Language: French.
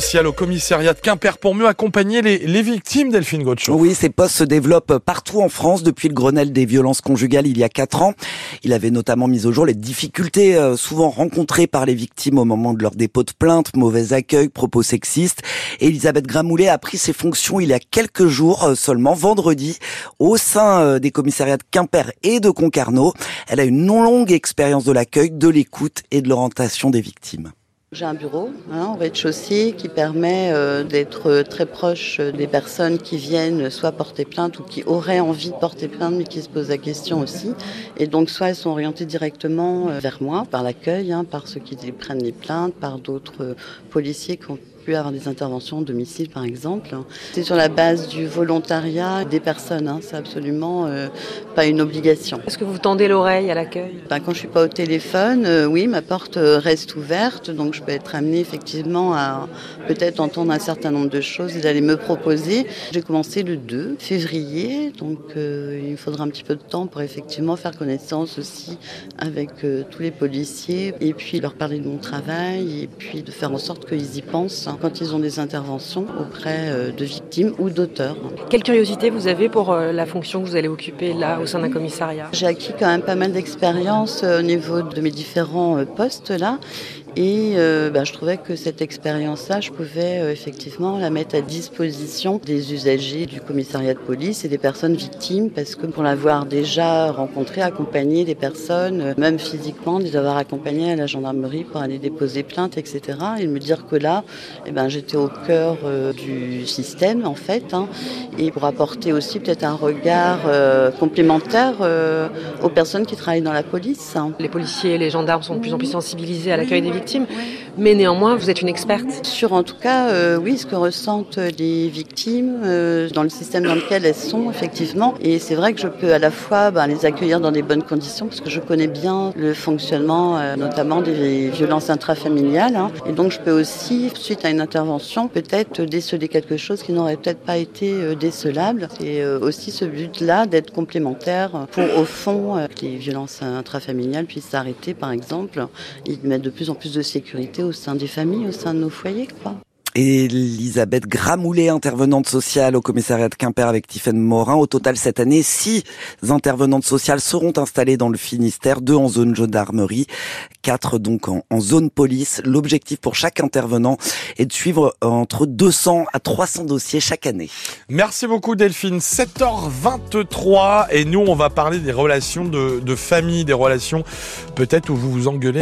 social au commissariat de Quimper pour mieux accompagner les, victimes. Oui, ces postes se développent partout en France depuis le Grenelle des violences conjugales il y a quatre ans. Il avait notamment mis au jour les difficultés euh, souvent rencontrées par les victimes au moment de leur dépôt de plainte, mauvais accueil, propos sexistes. Et Elisabeth Gramoulet a pris ses fonctions il y a quelques jours euh, seulement, vendredi, au sein euh, des commissariats de Quimper et de Concarneau. Elle a une non longue expérience de l'accueil, de l'écoute et de l'orientation des victimes. J'ai un bureau hein, au rez-de-chaussée qui permet euh, d'être très proche des personnes qui viennent soit porter plainte ou qui auraient envie de porter plainte mais qui se posent la question aussi. Et donc soit elles sont orientées directement euh, vers moi par l'accueil, hein, par ceux qui prennent les plaintes, par d'autres euh, policiers qui ont avoir des interventions au domicile par exemple. C'est sur la base du volontariat des personnes, hein, c'est absolument euh, pas une obligation. Est-ce que vous tendez l'oreille à l'accueil? Ben, Quand je suis pas au téléphone, euh, oui, ma porte euh, reste ouverte, donc je peux être amenée effectivement à peut-être entendre un certain nombre de choses et d'aller me proposer. J'ai commencé le 2 février, donc euh, il faudra un petit peu de temps pour effectivement faire connaissance aussi avec tous les policiers et puis leur parler de mon travail et puis de faire en sorte qu'ils y pensent quand ils ont des interventions auprès euh, de victimes ou d'auteurs. Quelle curiosité vous avez pour euh, la fonction que vous allez occuper là au sein d'un commissariat? J'ai acquis quand même pas mal d'expérience euh, au niveau de mes différents postes là et euh, ben, je trouvais que cette expérience-là, je pouvais euh, effectivement la mettre à disposition des usagers du commissariat de police et des personnes victimes, parce que pour l'avoir déjà rencontré, accompagné des personnes, euh, même physiquement, les avoir accompagnées à la gendarmerie pour aller déposer plainte, etc. Et me dire que là, eh ben, j'étais au cœur euh, du système, en fait, hein, et pour apporter aussi peut-être un regard euh, complémentaire euh, aux personnes qui travaillent dans la police. hein. Les policiers et les gendarmes sont de plus en plus sensibilisés à l'accueil des victimes, mais néanmoins, vous êtes une experte. Sur en tout cas, euh, oui, ce que ressentent les victimes euh, dans le système dans lequel elles sont, effectivement. Et c'est vrai que je peux à la fois ben, les accueillir dans des bonnes conditions, parce que je connais bien le fonctionnement, euh, notamment des violences intrafamiliales. hein. Et donc, je peux aussi, suite à une intervention, peut-être déceler quelque chose qui n'aurait peut-être pas été décelable. C'est aussi ce but-là d'être complémentaire pour, au fond, que les violences intrafamiliales puissent s'arrêter, par exemple, et mettre de plus en plus de sécurité au sein des familles, au sein de nos foyers, quoi. Elisabeth Gramoulet, intervenante sociale au commissariat de Quimper avec Tiffaine Morin. Au total, cette année, six intervenantes sociales seront installées dans le Finistère, deux en zone gendarmerie, quatre donc en, en zone police. L'objectif pour chaque intervenant est de suivre entre 200 à 300 dossiers chaque année. Merci beaucoup Delphine. 7h23 et nous on va parler des relations de, de famille, des relations peut-être où vous vous engueulez